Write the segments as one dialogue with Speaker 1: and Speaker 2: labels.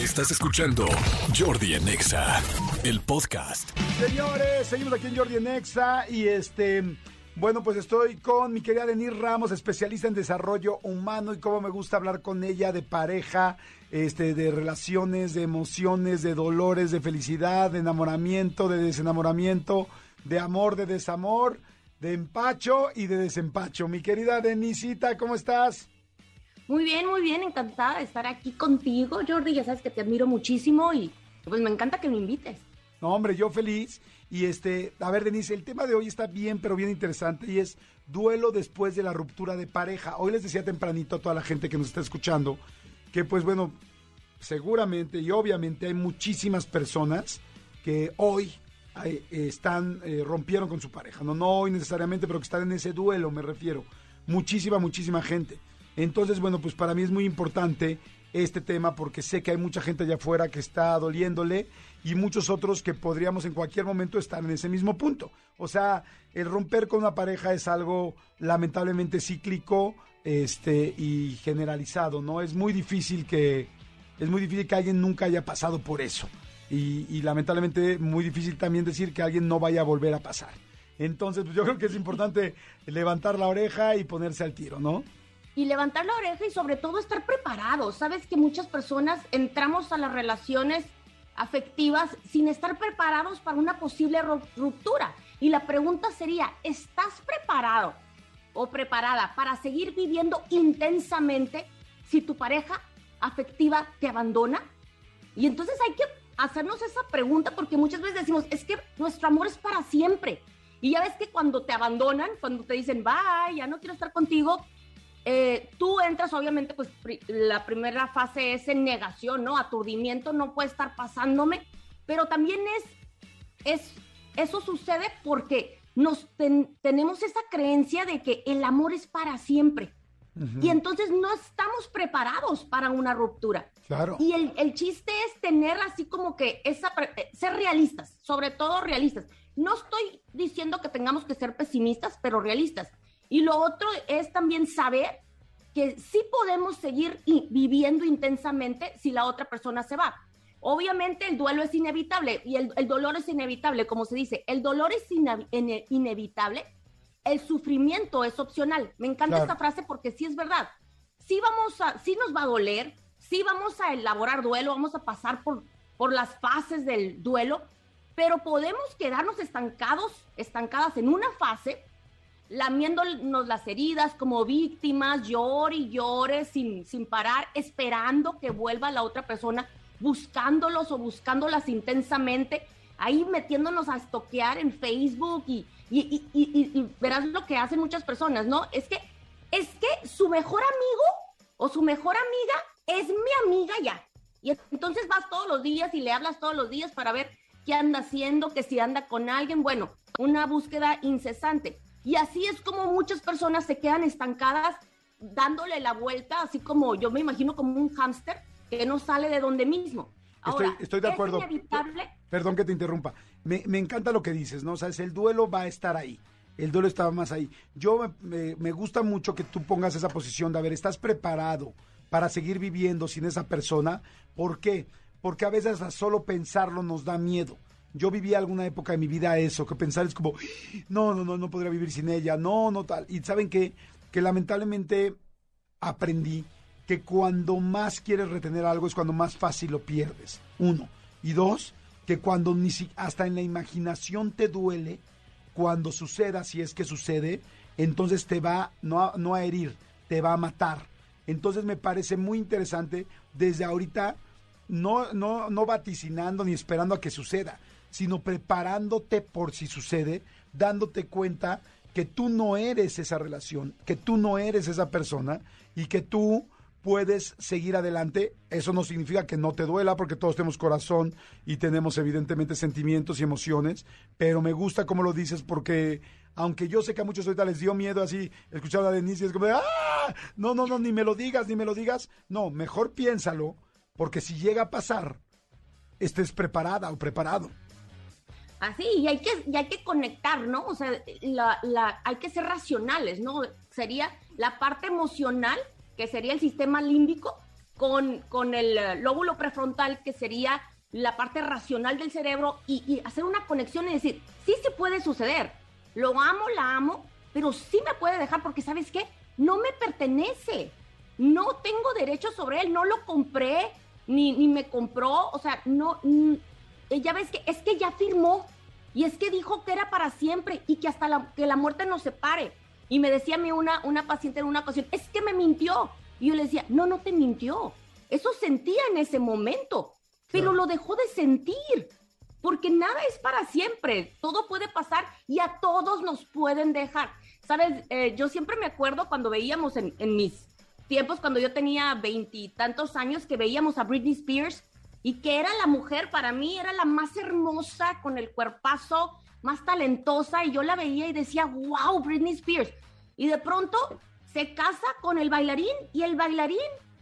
Speaker 1: Estás escuchando Jordi Anexa, el podcast.
Speaker 2: Señores, seguimos aquí en Jordi en Exa y este, bueno, pues estoy con mi querida Denise Ramos, especialista en desarrollo humano y cómo me gusta hablar con ella de pareja, este, de relaciones, de emociones, de dolores, de felicidad, de enamoramiento, de desenamoramiento, de amor, de desamor, de empacho y de desempacho. Mi querida Denisita, ¿cómo estás?
Speaker 3: Muy bien, muy bien, encantada de estar aquí contigo, Jordi. Ya sabes que te admiro muchísimo y pues me encanta que me invites.
Speaker 2: No, hombre, yo feliz. Y este, a ver, Denise, el tema de hoy está bien, pero bien interesante y es duelo después de la ruptura de pareja. Hoy les decía tempranito a toda la gente que nos está escuchando que, pues bueno, seguramente y obviamente hay muchísimas personas que hoy eh, están, eh, rompieron con su pareja. No, no hoy necesariamente, pero que están en ese duelo, me refiero. Muchísima, muchísima gente. Entonces, bueno, pues para mí es muy importante este tema porque sé que hay mucha gente allá afuera que está doliéndole y muchos otros que podríamos en cualquier momento estar en ese mismo punto. O sea, el romper con una pareja es algo lamentablemente cíclico este y generalizado, ¿no? Es muy difícil que es muy difícil que alguien nunca haya pasado por eso. Y, y lamentablemente muy difícil también decir que alguien no vaya a volver a pasar. Entonces, pues yo creo que es importante levantar la oreja y ponerse al tiro, ¿no?
Speaker 3: Y levantar la oreja y sobre todo estar preparados. Sabes que muchas personas entramos a las relaciones afectivas sin estar preparados para una posible ruptura. Y la pregunta sería, ¿estás preparado o preparada para seguir viviendo intensamente si tu pareja afectiva te abandona? Y entonces hay que hacernos esa pregunta porque muchas veces decimos, es que nuestro amor es para siempre. Y ya ves que cuando te abandonan, cuando te dicen, bye, ya no quiero estar contigo, eh, tú entras, obviamente, pues la primera fase es en negación, ¿no? Aturdimiento no puede estar pasándome, pero también es, es eso sucede porque nos tenemos esa creencia de que el amor es para siempre. Y entonces no estamos preparados para una ruptura.
Speaker 2: Claro.
Speaker 3: Y el, el chiste es tener así como que esa, eh, ser realistas, sobre todo realistas. No estoy diciendo que tengamos que ser pesimistas, pero realistas y lo otro es también saber que sí podemos seguir viviendo intensamente si la otra persona se va. Obviamente el duelo es inevitable y el, dolor es inevitable, como se dice, el dolor es inevitable, el sufrimiento es opcional. Me encanta esta frase porque sí es verdad. Sí vamos a, sí nos va a doler, sí vamos a elaborar duelo, vamos a pasar por, por las fases del duelo, pero podemos quedarnos estancados, estancadas en una fase lamiéndonos las heridas como víctimas, llore y llore sin, sin parar, esperando que vuelva la otra persona, buscándolos o buscándolas intensamente, ahí metiéndonos a estoquear en Facebook y, y, y, verás lo que hacen muchas personas, ¿no? Es que, es que su mejor amigo o su mejor amiga es mi amiga ya. Y entonces vas todos los días y le hablas todos los días para ver qué anda haciendo, que si anda con alguien, bueno, una búsqueda incesante. Y así es como muchas personas se quedan estancadas dándole la vuelta, así como yo me imagino como un hámster que no sale de donde mismo.
Speaker 2: Ahora, estoy, de acuerdo.
Speaker 3: inevitable?
Speaker 2: Perdón que te interrumpa. Me, encanta lo que dices, ¿no? O sea, el duelo va a estar ahí. El duelo estaba más ahí. Yo me, me gusta mucho que tú pongas esa posición de, a ver, ¿estás preparado para seguir viviendo sin esa persona? ¿Por qué? Porque a veces solo pensarlo nos da miedo yo viví alguna época de mi vida eso, que pensar es como, no, no, no, no podría vivir sin ella, no, no tal. Y saben que lamentablemente aprendí que cuando más quieres retener algo es cuando más fácil lo pierdes. Uno. Y dos, que cuando ni si, hasta en la imaginación te duele, cuando suceda, si es que sucede, entonces te va no no a herir, te va a matar. Entonces me parece muy interesante desde ahorita no, no, no vaticinando ni esperando a que suceda, sino preparándote por si sucede, dándote cuenta que tú no eres esa relación, que tú no eres esa persona y que tú puedes seguir adelante. Eso no significa que no te duela, porque todos tenemos corazón y tenemos evidentemente sentimientos y emociones, pero me gusta cómo lo dices porque aunque yo sé que a muchos ahorita les dio miedo así escuchar a Denise y es como de, ¡ah! No, no, no, ni me lo digas, ni me lo digas. No, mejor piénsalo, porque si llega a pasar, estés preparada o preparado.
Speaker 3: Así, y hay que, hay que conectar, ¿no? O sea, la, la, hay que ser racionales, ¿no? Sería la parte emocional, que sería el sistema límbico, con, con el eh, lóbulo prefrontal, que sería la parte racional del cerebro, y, hacer una conexión y decir, sí se puede suceder, lo amo, la amo, pero sí me puede dejar porque, ¿sabes qué? No me pertenece, no tengo derecho sobre él, no lo compré, ni, ni me compró, o sea, no, ya ves que es que ya firmó y es que dijo que era para siempre y que hasta la, que la muerte nos separe. Y me decía a mí una, una paciente en una ocasión, es que me mintió. Y yo le decía, no, no te mintió. Eso sentía en ese momento, pero lo dejó de sentir. Porque nada es para siempre, todo puede pasar y a todos nos pueden dejar. Sabes, eh, yo siempre me acuerdo cuando veíamos en, en mis tiempos, cuando yo tenía veintitantos años, que veíamos a Britney Spears y que era la mujer, para mí era la más hermosa, con el cuerpazo, más talentosa, y yo la veía y decía, wow, Britney Spears. Y de pronto se casa con el bailarín y el bailarín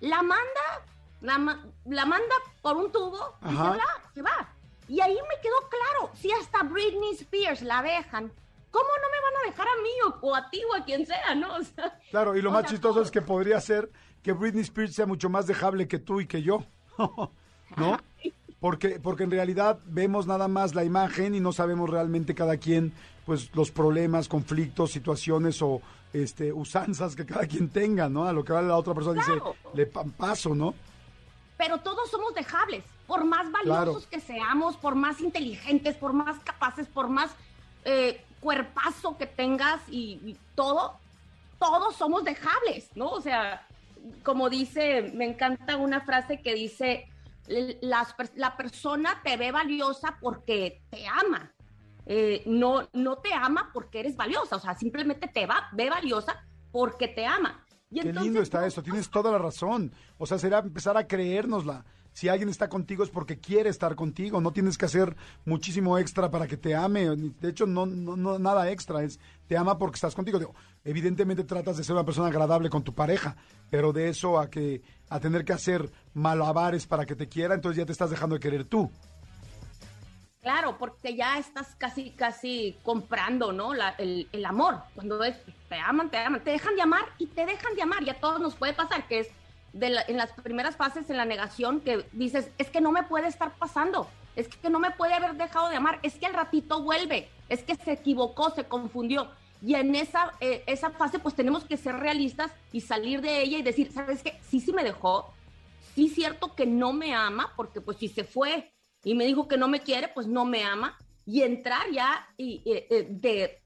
Speaker 3: la manda, la, manda por un tubo y se va, se va. Y ahí me quedó claro, si hasta Britney Spears la dejan, ¿cómo no me van a dejar a mí o, a ti o a quien sea, no?
Speaker 2: claro, y lo más chistoso es que podría ser que Britney Spears sea mucho más dejable que tú y que yo. ¿no? Porque, porque en realidad vemos nada más la imagen y no sabemos realmente cada quien, pues, los problemas, conflictos, situaciones o este, usanzas que cada quien tenga, ¿no? A lo que la otra persona dice, le paso, ¿no?
Speaker 3: Pero todos somos dejables, por más valiosos que seamos, por más inteligentes, por más capaces, por más eh, cuerpazo que tengas y, y todo, todos somos dejables, ¿no? O sea, como dice, me encanta una frase que dice, la persona te ve valiosa porque te ama. Eh, no, no te ama porque eres valiosa, o sea, simplemente te va, ve valiosa porque te ama.
Speaker 2: Qué lindo está eso, tienes toda la razón. O sea, será empezar a creérnosla. Si alguien está contigo es porque quiere estar contigo, no tienes que hacer muchísimo extra para que te ame. De hecho, no, no, nada extra, es te ama porque estás contigo. evidentemente tratas de ser una persona agradable con tu pareja, pero de eso a que a tener que hacer malabares para que te quiera, entonces ya te estás dejando de querer tú.
Speaker 3: Claro, porque ya estás casi, casi comprando, ¿no? el, amor. Cuando es, te aman, te aman, te dejan de amar y te dejan de amar. Y a todos nos puede pasar que es de en las primeras fases en la negación que dices, es que no me puede estar pasando, es que no me puede haber dejado de amar, es que al ratito vuelve, es que se equivocó, se confundió. Y en esa, eh, esa fase pues tenemos que ser realistas y salir de ella y decir, ¿sabes qué? Sí, sí me dejó, sí cierto que no me ama, porque pues si se fue y me dijo que no me quiere, pues no me ama, y entrar ya y, eh, de,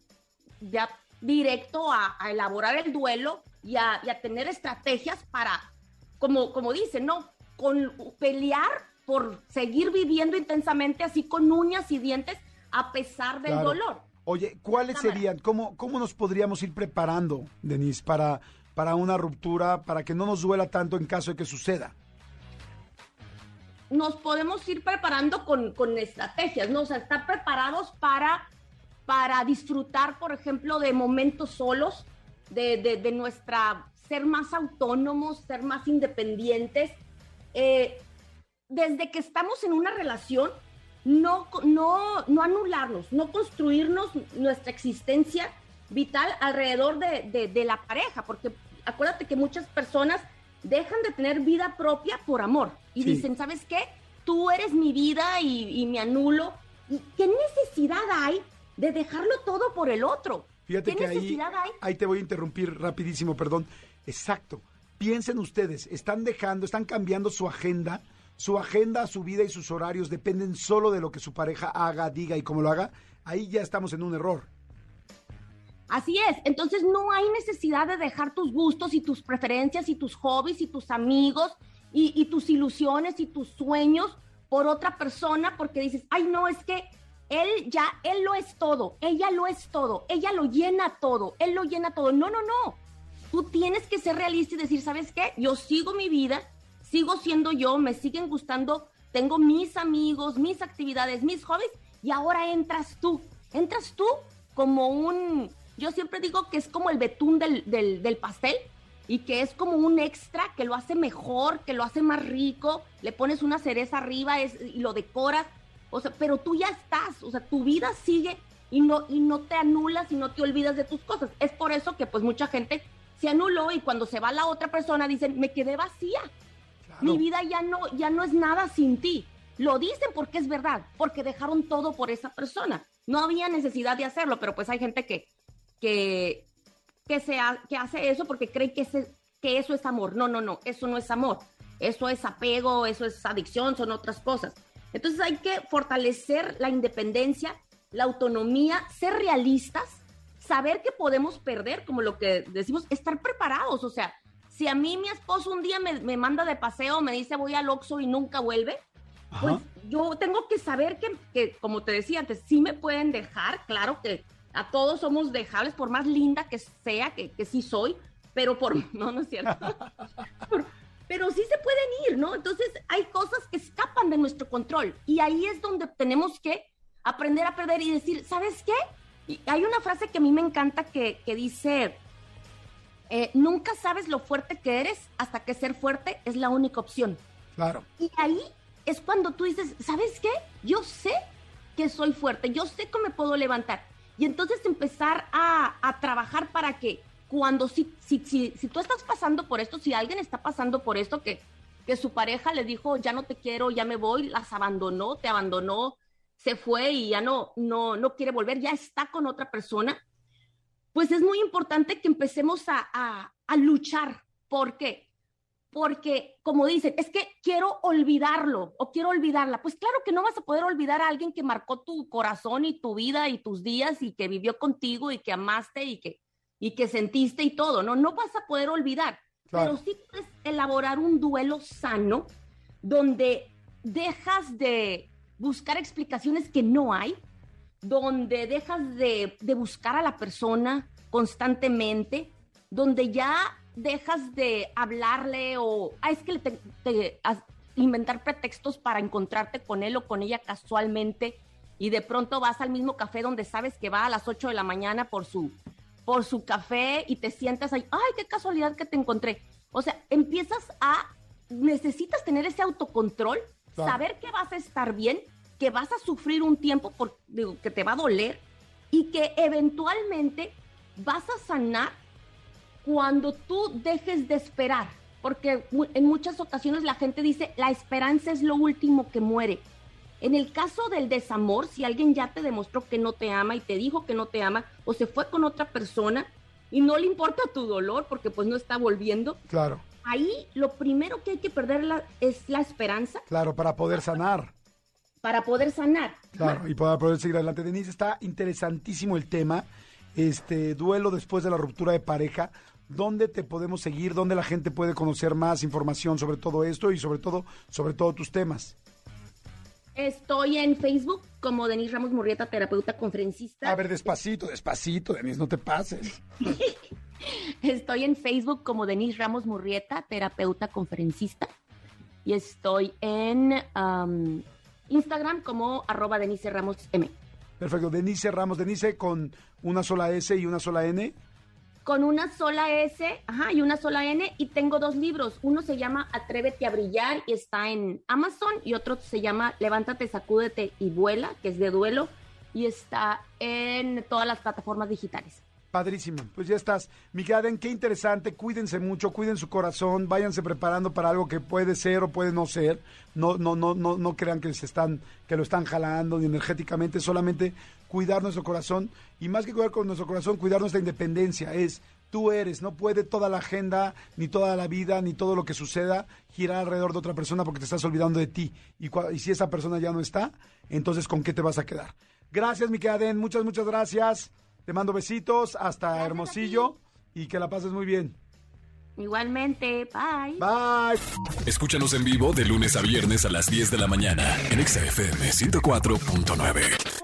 Speaker 3: ya directo a, elaborar el duelo y a, tener estrategias para, como, como dice, ¿no? Con pelear por seguir viviendo intensamente así con uñas y dientes a pesar del dolor.
Speaker 2: Oye, ¿cuáles serían, cómo, cómo nos podríamos ir preparando, Denise, para, para una ruptura, para que no nos duela tanto en caso de que suceda?
Speaker 3: Nos podemos ir preparando con, estrategias, ¿no? O sea, estar preparados para, para disfrutar, por ejemplo, de momentos solos, de, de, nuestra, ser más autónomos, ser más independientes. Eh, desde que estamos en una relación, no, no, no anularnos, no construirnos nuestra existencia vital alrededor de, la pareja, porque acuérdate que muchas personas dejan de tener vida propia por amor y dicen, ¿sabes qué? Tú eres mi vida y, me anulo. ¿Y qué necesidad hay de dejarlo todo por el otro?
Speaker 2: Fíjate que ahí, ahí te voy a interrumpir rapidísimo, perdón. Exacto. Piensen ustedes, están dejando, están cambiando su agenda su agenda, su vida y sus horarios dependen solo de lo que su pareja haga, diga y cómo lo haga, ahí ya estamos en un error.
Speaker 3: Así es, entonces no hay necesidad de dejar tus gustos y tus preferencias y tus hobbies y tus amigos y, tus ilusiones y tus sueños por otra persona porque dices, ay no, es que él ya, él lo es todo, ella lo es todo, ella lo llena todo, él lo llena todo. No, no, no. Tú tienes que ser realista y decir, ¿sabes qué? Yo sigo mi vida, sigo siendo yo, me siguen gustando, tengo mis amigos, mis actividades, mis hobbies, y ahora entras tú, entras tú como un, yo siempre digo que es como el betún del, del, pastel y que es como un extra que lo hace mejor, que lo hace más rico, le pones una cereza arriba y lo decoras, o sea, pero tú ya estás, o sea, tu vida sigue y no, y no te anulas y no te olvidas de tus cosas. Es por eso que pues mucha gente se anuló y cuando se va la otra persona dicen, me quedé vacía, Mi vida ya no, ya no es nada sin ti. Lo dicen porque es verdad, porque dejaron todo por esa persona. No había necesidad de hacerlo, pero pues hay gente que, que, que, que hace eso porque cree que, que eso es amor. No, no, no, eso no es amor. Eso es apego, eso es adicción, son otras cosas. Entonces hay que fortalecer la independencia, la autonomía, ser realistas, saber que podemos perder, como lo que decimos, estar preparados. O sea, si a mí mi esposo un día me, me manda de paseo, me dice voy al Oxxo y nunca vuelve, pues yo tengo que saber que, que, como te decía antes, sí me pueden dejar, claro que a todos somos dejables, por más linda que sea, que, que sí soy, pero por, no, no es cierto, pero sí se pueden ir, ¿no? Entonces hay cosas que escapan de nuestro control y ahí es donde tenemos que aprender a perder y decir, ¿sabes qué? Y hay una frase que a mí me encanta que, que dice, eh, nunca sabes lo fuerte que eres hasta que ser fuerte es la única opción.
Speaker 2: Claro.
Speaker 3: Y ahí es cuando tú dices, ¿sabes qué? Yo sé que soy fuerte, yo sé que me puedo levantar. Y entonces empezar a, a trabajar para que cuando si, si, si, si, tú estás pasando por esto, si alguien está pasando por esto, que, que su pareja le dijo, ya no te quiero, ya me voy, las abandonó, te abandonó, se fue y ya no, no, no quiere volver, ya está con otra persona, pues es muy importante que empecemos a, a, a luchar. ¿Por qué? porque, como dicen, es que quiero olvidarlo o quiero olvidarla. Pues claro que no vas a poder olvidar a alguien que marcó tu corazón y tu vida y tus días y que vivió contigo y que amaste y que, y que sentiste y todo, ¿no? No vas a poder olvidar, pero sí puedes elaborar un duelo sano donde dejas de buscar explicaciones que no hay, donde dejas de, de buscar a la persona constantemente, donde ya dejas de hablarle o, ah, es que te, te, inventar pretextos para encontrarte con él o con ella casualmente y de pronto vas al mismo café donde sabes que va a las 8 de la mañana por su, por su café y te sientas ahí, ay, qué casualidad que te encontré. O sea, empiezas a, necesitas tener ese autocontrol, saber que vas a estar bien, que vas a sufrir un tiempo por, digo, que te va a doler y que eventualmente vas a sanar cuando tú dejes de esperar, porque en muchas ocasiones la gente dice, la esperanza es lo último que muere. En el caso del desamor, si alguien ya te demostró que no te ama y te dijo que no te ama o se fue con otra persona y no le importa tu dolor porque pues no está volviendo.
Speaker 2: Claro.
Speaker 3: Ahí lo primero que hay que perder es la esperanza.
Speaker 2: Claro, para poder sanar.
Speaker 3: Para poder sanar.
Speaker 2: Claro, y para poder seguir adelante. Denise, está interesantísimo el tema. Este duelo después de la ruptura de pareja. ¿Dónde te podemos seguir? ¿Dónde la gente puede conocer más información sobre todo esto y sobre todo, sobre todo tus temas?
Speaker 3: Estoy en Facebook como Denise Ramos Murrieta, terapeuta conferencista.
Speaker 2: A ver, despacito, despacito, Denise, no te pases.
Speaker 3: estoy en Facebook como Denise Ramos Murrieta, terapeuta conferencista. Y estoy en um, Instagram como arroba Denise Ramos M.
Speaker 2: Perfecto, Denise Ramos, Denise con una sola S y una sola N
Speaker 3: con una sola S ajá, y una sola N y tengo dos libros. Uno se llama Atrévete a brillar y está en Amazon y otro se llama Levántate, sacúdete y vuela, que es de duelo y está en todas las plataformas digitales.
Speaker 2: Padrísimo, pues ya estás. Miguel, qué interesante, cuídense mucho, cuiden su corazón, váyanse preparando para algo que puede ser o puede no ser. No, no, no, no, no crean que se están, que lo están jalando ni energéticamente, solamente cuidar nuestro corazón y más que cuidar con nuestro corazón, cuidar nuestra independencia. Es tú eres, no puede toda la agenda, ni toda la vida, ni todo lo que suceda girar alrededor de otra persona porque te estás olvidando de ti. Y, y si esa persona ya no está, entonces ¿con qué te vas a quedar? Gracias, mi Aden, muchas, muchas gracias. Te mando besitos hasta Hermosillo y que la pases muy bien.
Speaker 3: Igualmente, bye.
Speaker 2: Bye.
Speaker 1: Escúchanos en vivo de lunes a viernes a las 10 de la mañana en XFM 104.9.